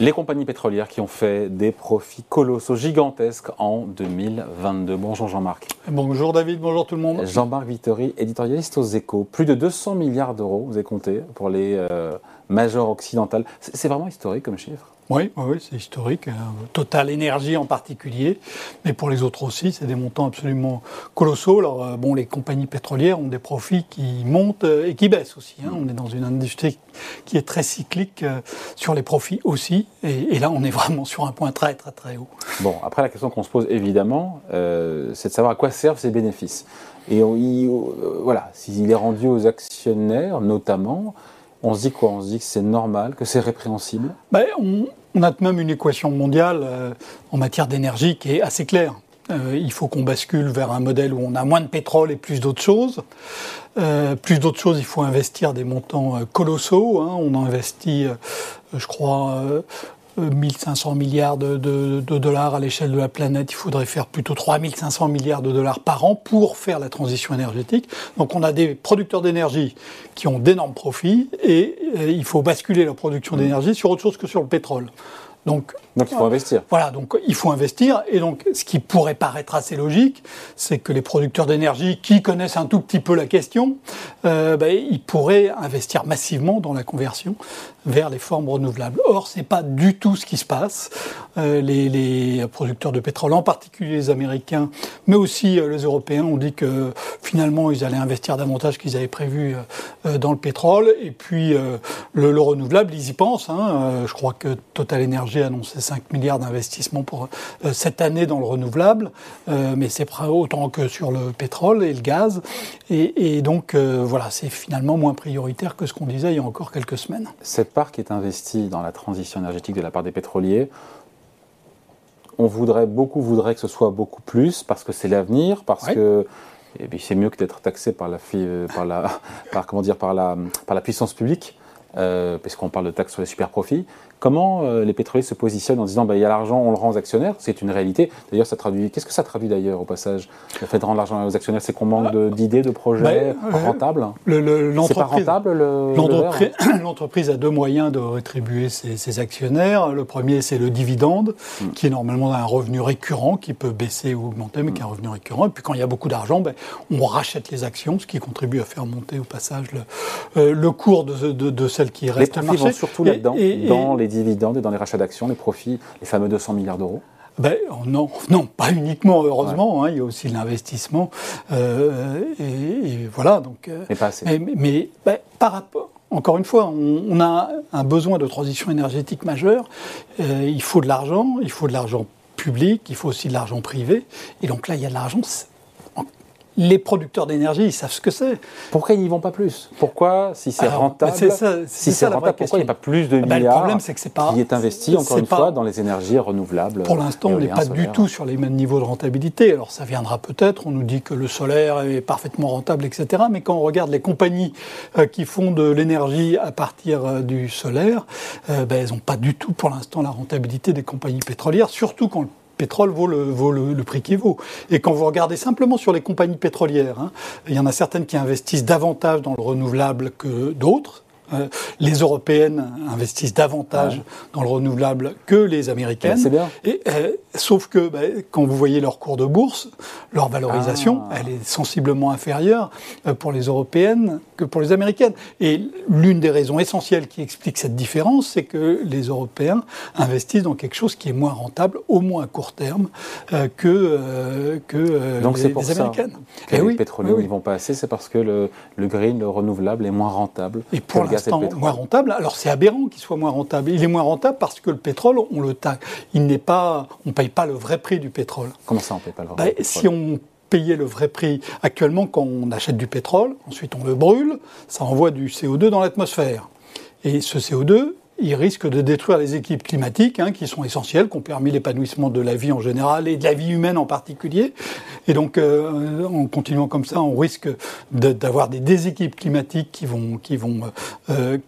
Les compagnies pétrolières qui ont fait des profits colossaux, gigantesques en 2022. Bonjour Jean-Marc. Bonjour David, bonjour tout le monde. Jean-Marc Vittori, éditorialiste aux échos. Plus de 200 milliards d'euros, vous avez compté, pour les euh, majors occidentales. C'est vraiment historique comme chiffre? Oui, oui, c'est historique. Euh, Total Énergie en particulier, mais pour les autres aussi, c'est des montants absolument colossaux. Alors, euh, bon, les compagnies pétrolières ont des profits qui montent euh, et qui baissent aussi. Hein. On est dans une industrie qui est très cyclique sur les profits aussi, et, là, on est vraiment sur un point très, très, très haut. Bon, après, la question qu'on se pose évidemment, c'est de savoir à quoi servent ces bénéfices. Et voilà, s'il est rendu aux actionnaires, notamment, on se dit quoi? On se dit que c'est normal, que c'est répréhensible? Ben, on, a même une équation mondiale euh, en matière d'énergie qui est assez claire. Euh, il faut qu'on bascule vers un modèle où on a moins de pétrole et plus d'autres choses. Euh, plus d'autres choses, il faut investir des montants colossaux. Hein. On investit, je crois, 1500 milliards de, dollars à l'échelle de la planète, il faudrait faire plutôt 3500 milliards de dollars par an pour faire la transition énergétique. Donc on a des producteurs d'énergie qui ont d'énormes profits et euh, il faut basculer leur production d'énergie sur autre chose que sur le pétrole. Donc, donc, il faut investir. Voilà, donc il faut investir. Et donc ce qui pourrait paraître assez logique, c'est que les producteurs d'énergie qui connaissent un tout petit peu la question, euh, ben, ils pourraient investir massivement dans la conversion vers les formes renouvelables. Or, c'est pas du tout ce qui se passe. Euh, les, producteurs de pétrole, en particulier les Américains, mais aussi euh, les Européens, ont dit que finalement ils allaient investir davantage qu'ils avaient prévu euh, dans le pétrole. Et puis le, le, renouvelable, ils y pensent. Hein. je crois que Total Energy a annoncé 5 milliards d'investissements pour cette année dans le renouvelable, mais c'est autant que sur le pétrole et le gaz. Et donc voilà, c'est finalement moins prioritaire que ce qu'on disait il y a encore quelques semaines part qui est investie dans la transition énergétique de la part des pétroliers, on voudrait, beaucoup voudraient que ce soit beaucoup plus parce que c'est l'avenir, parce que et eh c'est mieux que d'être taxé par la, par la, par, comment dire, par la, par la puissance publique, euh, puisqu'on parle de taxes sur les super profits. Comment euh, les pétroliers se positionnent en disant bah, il y a l'argent, on le rend aux actionnaires? C'est une réalité. D'ailleurs, ça traduit. Qu'est-ce que ça traduit d'ailleurs au passage? Le fait de rendre l'argent aux actionnaires, c'est qu'on manque d'idées, de, projets bah, rentables? C'est pas rentable L'entreprise a deux moyens de rétribuer ses, actionnaires. Le premier, c'est le dividende, hmm. qui est normalement un revenu récurrent, qui peut baisser ou augmenter, mais qui est un revenu récurrent. Et puis quand il y a beaucoup d'argent, ben, on rachète les actions, ce qui contribue à faire monter au passage le, euh, cours de, de, de, qui restent les vont surtout là-dedans, dans les dividendes et dans les rachats d'actions, les profits, les fameux 200 milliards d'euros ben, non, non, pas uniquement, heureusement. Hein, il y a aussi l'investissement. Euh, et, voilà. Donc, euh, mais pas assez. Mais, ben, par rapport. Encore une fois, on, a un besoin de transition énergétique majeure. Euh, il faut de l'argent, il faut de l'argent public, il faut aussi de l'argent privé. Et donc là, il y a de l'argent les producteurs d'énergie, ils savent ce que c'est. Pourquoi ils n'y vont pas plus? Pourquoi, si c'est rentable, si c'est rentable, pourquoi il n'y a pas plus de milliards ben, Le problème, c'est que c'est pas qui est investi encore une fois dans les énergies renouvelables. Pour l'instant, on n'est pas du tout sur les mêmes niveaux de rentabilité. Alors ça viendra peut-être. On nous dit que le solaire est parfaitement rentable, etc. Mais quand on regarde les compagnies euh, qui font de l'énergie à partir euh, du solaire, euh, ben, elles n'ont pas du tout pour l'instant la rentabilité des compagnies pétrolières, surtout quand le pétrole vaut le, prix qu'il vaut. Et quand vous regardez simplement sur les compagnies pétrolières, hein, il y en a certaines qui investissent davantage dans le renouvelable que d'autres. Euh, les Européennes investissent davantage dans le renouvelable que les Américaines. C'est bien. Et, euh, sauf que bah, quand vous voyez leur cours de bourse, leur valorisation, ah. elle est sensiblement inférieure euh, pour les Européennes que pour les Américaines. Et l'une des raisons essentielles qui explique cette différence, c'est que les Européens investissent dans quelque chose qui est moins rentable, au moins à court terme, que, que Donc les, pour les Américaines. Que Et les pétroliers n'y vont pas assez, c'est parce que le, le, green, le renouvelable, est moins rentable. Et pour moins rentable. Alors c'est aberrant qu'il soit moins rentable. Il est moins rentable parce que le pétrole, on le taxe. Il n'est pas, on paye pas le vrai prix du pétrole. Comment ça, on paye pas le vrai bah, Si on payait le vrai prix actuellement, quand on achète du pétrole, ensuite on le brûle, ça envoie du CO2 dans l'atmosphère. Et ce CO2, il risque de détruire les équipes climatiques, hein, qui sont essentielles, qui ont permis l'épanouissement de la vie en général et de la vie humaine en particulier. Et donc, euh, en continuant comme ça, on risque d'avoir des déséquipes climatiques qui vont, qui vont euh,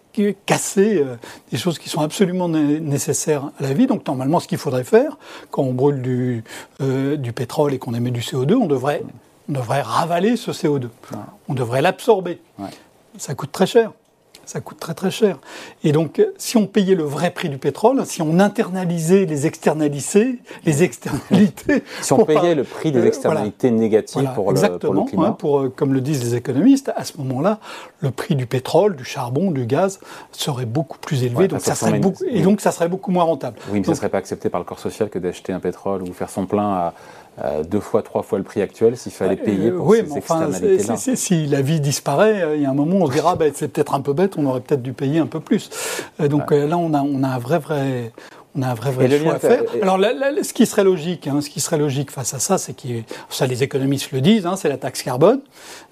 casser euh, des choses qui sont absolument nécessaires à la vie. Donc, normalement, ce qu'il faudrait faire, quand on brûle du, du pétrole et qu'on émet du CO2, on devrait, on devrait ravaler ce CO2. On devrait l'absorber. Ça coûte très cher. Ça coûte très très cher. Et donc, si on payait le vrai prix du pétrole, si on internalisait les externalités, les externalités. si on payait le prix des euh, externalités négatives pour, le, pour, le, climat. Hein, pour, comme le disent les économistes, à ce moment-là, le prix du pétrole, du charbon, du gaz serait beaucoup plus élevé. donc ça serait beaucoup, et donc ça serait beaucoup moins rentable. Oui, mais ça ne serait pas accepté par le corps social que d'acheter un pétrole ou faire son plein à euh, deux fois, trois fois le prix actuel s'il fallait payer pour oui, ces externalités-là. Si la vie disparaît, euh, il y a un moment où on se dira bah, c'est peut-être un peu bête, on aurait peut-être dû payer un peu plus. Euh, donc là, on a, on a un vrai, vrai, on a un vrai, vrai choix à faire. Alors, ce qui serait logique, hein, ce qui serait logique face à ça, c'est que ça, les économistes le disent, hein, c'est la taxe carbone.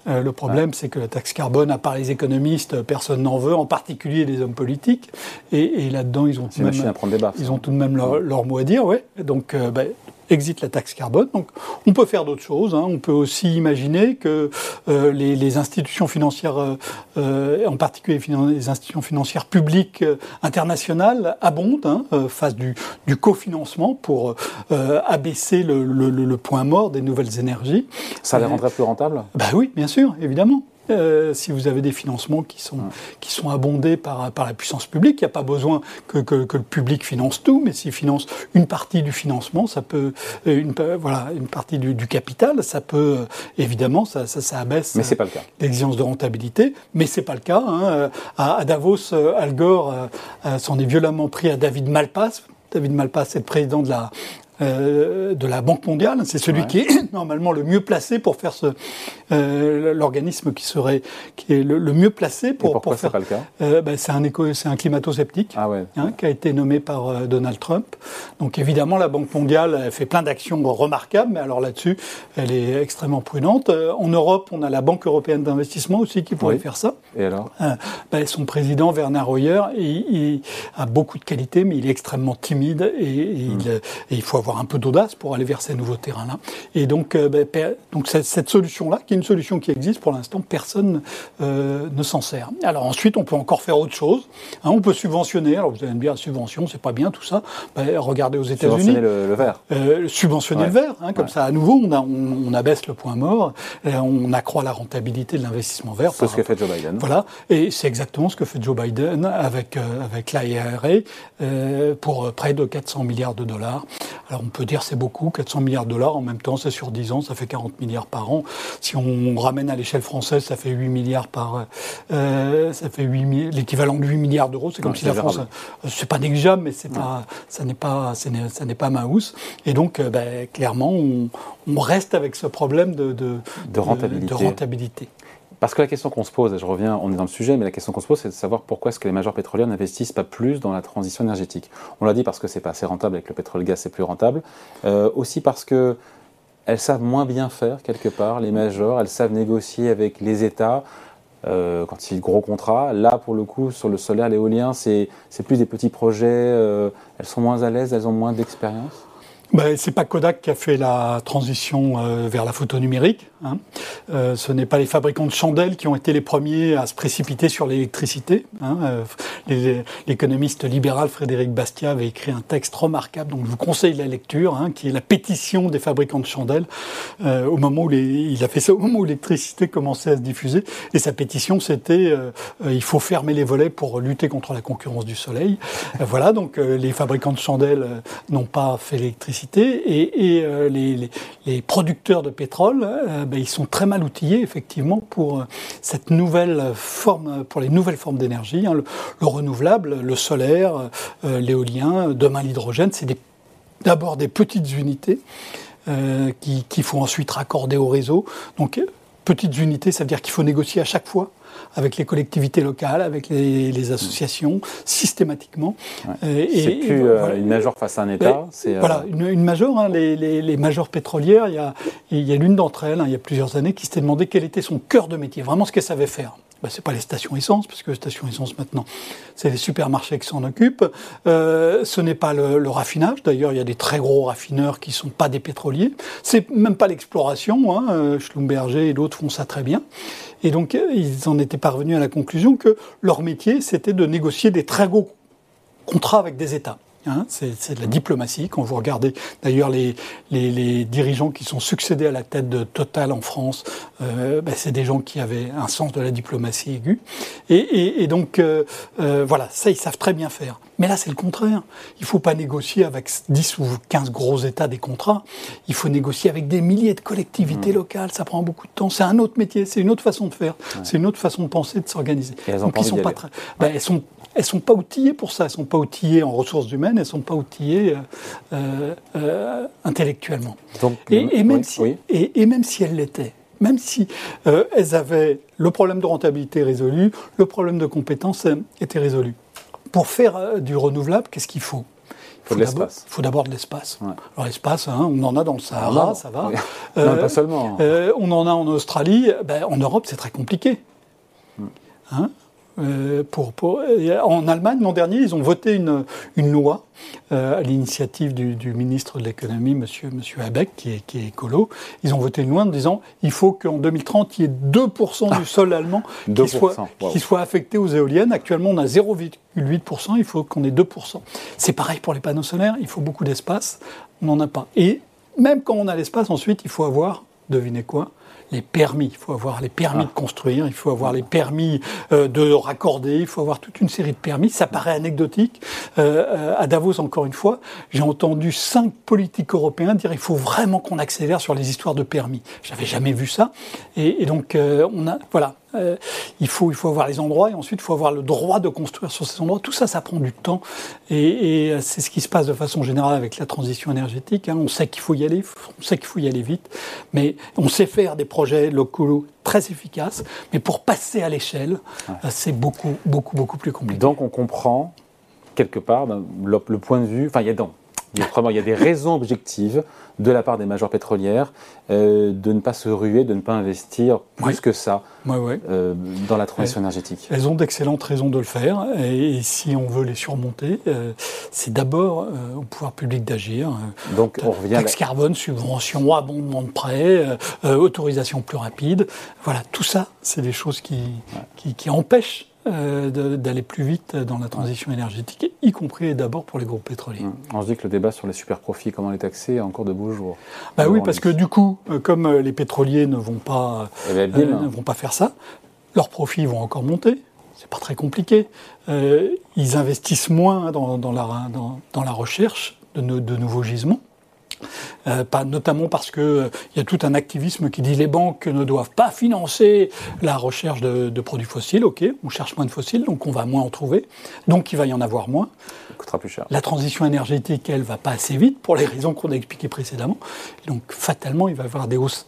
le problème, c'est que la taxe carbone, à part les économistes, personne n'en veut, en particulier les hommes politiques. Et, là-dedans, ils ont tout de même, ils ont tout de même leur, mot à dire, ouais. Donc, ben, exit la taxe carbone. Donc on peut faire d'autres choses. Hein. On peut aussi imaginer que euh, les, institutions financières, euh, euh, en particulier les institutions financières publiques internationales, abondent, hein, fassent du, du, cofinancement pour abaisser le, point mort des nouvelles énergies. Ça les rendrait plus rentables? Bah oui, bien sûr, évidemment. Euh, si vous avez des financements qui sont, qui sont abondés par, par la puissance publique, il n'y a pas besoin que, que, le public finance tout, mais s'il finance une partie du financement, ça peut, euh, une, voilà, une partie du, capital, ça peut, euh, évidemment, ça, ça, ça abaisse l'exigence de rentabilité, mais c'est pas le cas. Hein. À, Davos, Al Gore s'en est violemment pris à David Malpass, David Malpass est le président de la, euh, de la Banque mondiale. C'est celui qui est normalement le mieux placé pour faire ce euh, l'organisme qui serait qui est le, mieux placé pour, pour faire. Pas le cas? Euh, ben, c'est un éco, c'est un climato-sceptique ah hein, qui a été nommé par Donald Trump. Donc évidemment la Banque mondiale elle fait plein d'actions remarquables, mais alors là-dessus elle est extrêmement prudente. en Europe on a la Banque européenne d'investissement aussi qui pourrait faire ça. Et alors? Ben, Son président Werner Hoyer il, a beaucoup de qualités, mais il est extrêmement timide et, il, hmm. et il faut avoir un peu d'audace pour aller vers ces nouveaux terrains-là. Et donc, euh, ben, donc cette solution-là, qui est une solution qui existe pour l'instant, personne euh, ne s'en sert. Alors ensuite, on peut encore faire autre chose. Hein, on peut subventionner. Alors vous allez me dire, subvention, c'est pas bien tout ça. Ben, regardez aux États-Unis. Subventionner le, le verre. Euh, subventionner le verre. Hein, comme ça, à nouveau, on, a, on, abaisse le point mort. on accroît la rentabilité de l'investissement vert. C'est ce que fait Joe Biden. Voilà. Et c'est exactement ce que fait Joe Biden avec, avec l'IRA pour près de 400 milliards de dollars. Alors on peut dire c'est beaucoup, 400 milliards de dollars, en même temps c'est sur 10 ans, ça fait 40 milliards par an. Si on ramène à l'échelle française, ça fait 8 milliards par... Euh, ça fait l'équivalent de 8 milliards d'euros, c'est comme si la France... Euh, c'est pas négligeable, mais c'est pas, ça n'est pas, ça n'est pas ma housse. Et donc, euh, ben, clairement, on, reste avec ce problème de, de, de rentabilité. De rentabilité. Parce que la question qu'on se pose, et je reviens, on est dans le sujet, mais la question qu'on se pose, c'est de savoir pourquoi est-ce que les majors pétrolières n'investissent pas plus dans la transition énergétique. On l'a dit parce que c'est pas assez rentable, avec le pétrole-gaz c'est plus rentable. Euh, aussi parce que elles savent moins bien faire quelque part, les majors, elles savent négocier avec les États. Euh, quand c'est gros contrats, là pour le coup sur le solaire, l'éolien, c'est plus des petits projets, euh, elles sont moins à l'aise, elles ont moins d'expérience ben, c'est pas Kodak qui a fait la transition euh, vers la photo numérique. Hein. Euh, ce n'est pas les fabricants de chandelles qui ont été les premiers à se précipiter sur l'électricité. Hein. Euh, l'économiste libéral Frédéric Bastiat avait écrit un texte remarquable, donc je vous conseille la lecture, hein, qui est la pétition des fabricants de chandelles. Euh, au moment où les, il a fait ça au moment où l'électricité commençait à se diffuser. Et sa pétition, c'était il faut fermer les volets pour lutter contre la concurrence du soleil. voilà, donc les fabricants de chandelles n'ont pas fait l'électricité et, et les, producteurs de pétrole ben, ils sont très mal outillés effectivement pour euh, cette nouvelle forme, pour les nouvelles formes d'énergie, hein, le, renouvelable, le solaire, euh, l'éolien, demain l'hydrogène. C'est d'abord des, petites unités euh, qui, qu'il faut ensuite raccorder au réseau. Donc petites unités, ça veut dire qu'il faut négocier à chaque fois avec les collectivités locales, avec les, associations, systématiquement. Euh, c'est plus euh, une major face à un État. Euh, voilà, une, une major. Hein, les, les, majors pétrolières, il y a, il y a l'une d'entre elles, hein, il y a plusieurs années, qui s'était demandé quel était son cœur de métier, vraiment ce qu'elle savait faire. Ben, c'est pas les stations essence, puisque les stations essence maintenant, c'est les supermarchés qui s'en occupent. Euh, ce n'est pas le, raffinage. D'ailleurs, il y a des très gros raffineurs qui sont pas des pétroliers. C'est même pas l'exploration. Hein. Schlumberger et d'autres font ça très bien. Et donc, ils en étaient parvenus à la conclusion que leur métier, c'était de négocier des très gros contrats avec des États. Hein, c'est de la diplomatie. Quand vous regardez d'ailleurs les, les, dirigeants qui sont succédés à la tête de Total en France, euh, ben, c'est des gens qui avaient un sens de la diplomatie aiguë. Et, donc euh, euh, voilà, ça ils savent très bien faire. Mais là c'est le contraire. Il ne faut pas négocier avec 10 ou 15 gros États des contrats. Il faut négocier avec des milliers de collectivités mmh. locales. Ça prend beaucoup de temps. C'est un autre métier, c'est une autre façon de faire, c'est une autre façon de penser, de s'organiser. Donc ils sont pas très, ben, elles sont elles sont pas outillées pour ça. Elles sont pas outillées en ressources humaines. Elles sont pas outillées euh, euh, euh, intellectuellement. et, même si, et, même si elles l'étaient, même si elles avaient le problème de rentabilité résolu, le problème de compétence était résolu. Pour faire du renouvelable, qu'est-ce qu'il faut? Il faut. Il faut d'abord de l'espace. Alors l'espace, hein, on en a dans le Sahara, ça va. non, pas seulement. on en a en Australie. Ben, en Europe, c'est très compliqué. Hmm. Hein? Euh, pour, pour, en Allemagne, l'an dernier, ils ont voté une, une loi euh, à l'initiative du, du, ministre de l'économie, monsieur, monsieur Habeck, qui est, qui est écolo. Ils ont voté une loi en disant il faut qu'en 2030, il y ait 2% du sol allemand qui, soit, qui soit affecté aux éoliennes. Actuellement, on a 0,8%, il faut qu'on ait 2%. C'est pareil pour les panneaux solaires, il faut beaucoup d'espace, on n'en a pas. Et même quand on a l'espace, ensuite, il faut avoir, devinez quoi les permis. Il faut avoir les permis ah. de construire, il faut avoir les permis euh, de raccorder, il faut avoir toute une série de permis. Ça paraît anecdotique. Euh, euh, à Davos, encore une fois, j'ai entendu cinq politiques européens dire il faut vraiment qu'on accélère sur les histoires de permis. J'avais jamais vu ça. Et, et donc, on a, voilà, euh, il, faut, il faut avoir les endroits et ensuite il faut avoir le droit de construire sur ces endroits. Tout ça, ça prend du temps et, et c'est ce qui se passe de façon générale avec la transition énergétique. Hein. On sait qu'il faut y aller, on sait qu'il faut y aller vite, mais on sait faire des projets locaux très efficaces, mais pour passer à l'échelle, euh, c'est beaucoup, beaucoup, beaucoup plus compliqué. Donc on comprend quelque part ben, le, point de vue, enfin il y a donc il y a des raisons objectives de la part des majors pétrolières euh, de ne pas se ruer, de ne pas investir plus que ça euh, dans la transition énergétique. Elles ont d'excellentes raisons de le faire et, si on veut les surmonter, euh, c'est d'abord au pouvoir public d'agir. Donc on revient taxe carbone, subvention, abondement de prêts, autorisation plus rapide. Voilà, tout ça, c'est des choses qui, qui, qui empêchent euh, d'aller plus vite dans la transition énergétique, y compris d'abord pour les groupes pétroliers. Hum. On se dit que le débat sur les super profits, comment les taxer, est encore de beaux jours. Bah oui, parce que du coup, euh, comme euh, les pétroliers ne vont pas, ne vont pas faire ça, leurs profits vont encore monter. C'est pas très compliqué. ils investissent moins dans, dans, la, dans, dans la recherche de, de nouveaux gisements. Euh, pas, notamment parce qu'il euh, y a tout un activisme qui dit les banques ne doivent pas financer la recherche de, produits fossiles. Ok, on cherche moins de fossiles, donc on va moins en trouver, donc il va y en avoir moins. Ça coûtera plus cher. La transition énergétique, elle, va pas assez vite pour les raisons qu'on a expliquées précédemment. donc fatalement, il va y avoir des hausses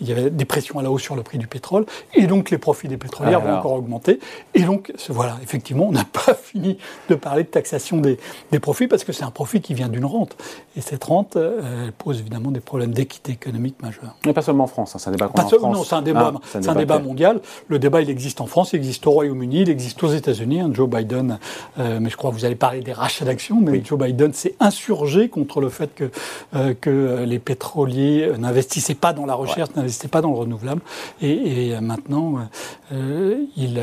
il y avait des pressions à la hausse sur le prix du pétrole, et donc les profits des pétrolières vont encore augmenter. Et donc, voilà, effectivement, on n'a pas fini de parler de taxation des, des profits, parce que c'est un profit qui vient d'une rente. Et cette rente, euh, elle pose évidemment des problèmes d'équité économique majeurs. Mais pas seulement en France, hein, c'est un débat qu'on en France. Non, c'est un débat, ah, un débat, mondial. Le débat, il existe en France, il existe au Royaume-uni, il existe aux États-Unis. Hein, Joe Biden, euh, mais je crois que vous allez parler des rachats d'actions, mais Joe Biden s'est insurgé contre le fait que, euh, que les pétroliers n'investissaient pas dans la recherche, n'était pas dans le renouvelable. Et, maintenant, euh, il,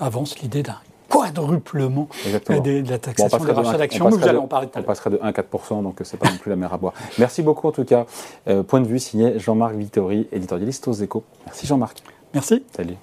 avance l'idée d'un quadruplement de, la taxation des rachats d'actions. Vous allez en parler On passerait de 1 4%, donc c'est pas non plus la mer à boire. Merci beaucoup en tout cas. Euh, point de vue signé Jean-Marc Vittori, éditorialiste aux échos. Merci Jean-Marc. Merci. Salut.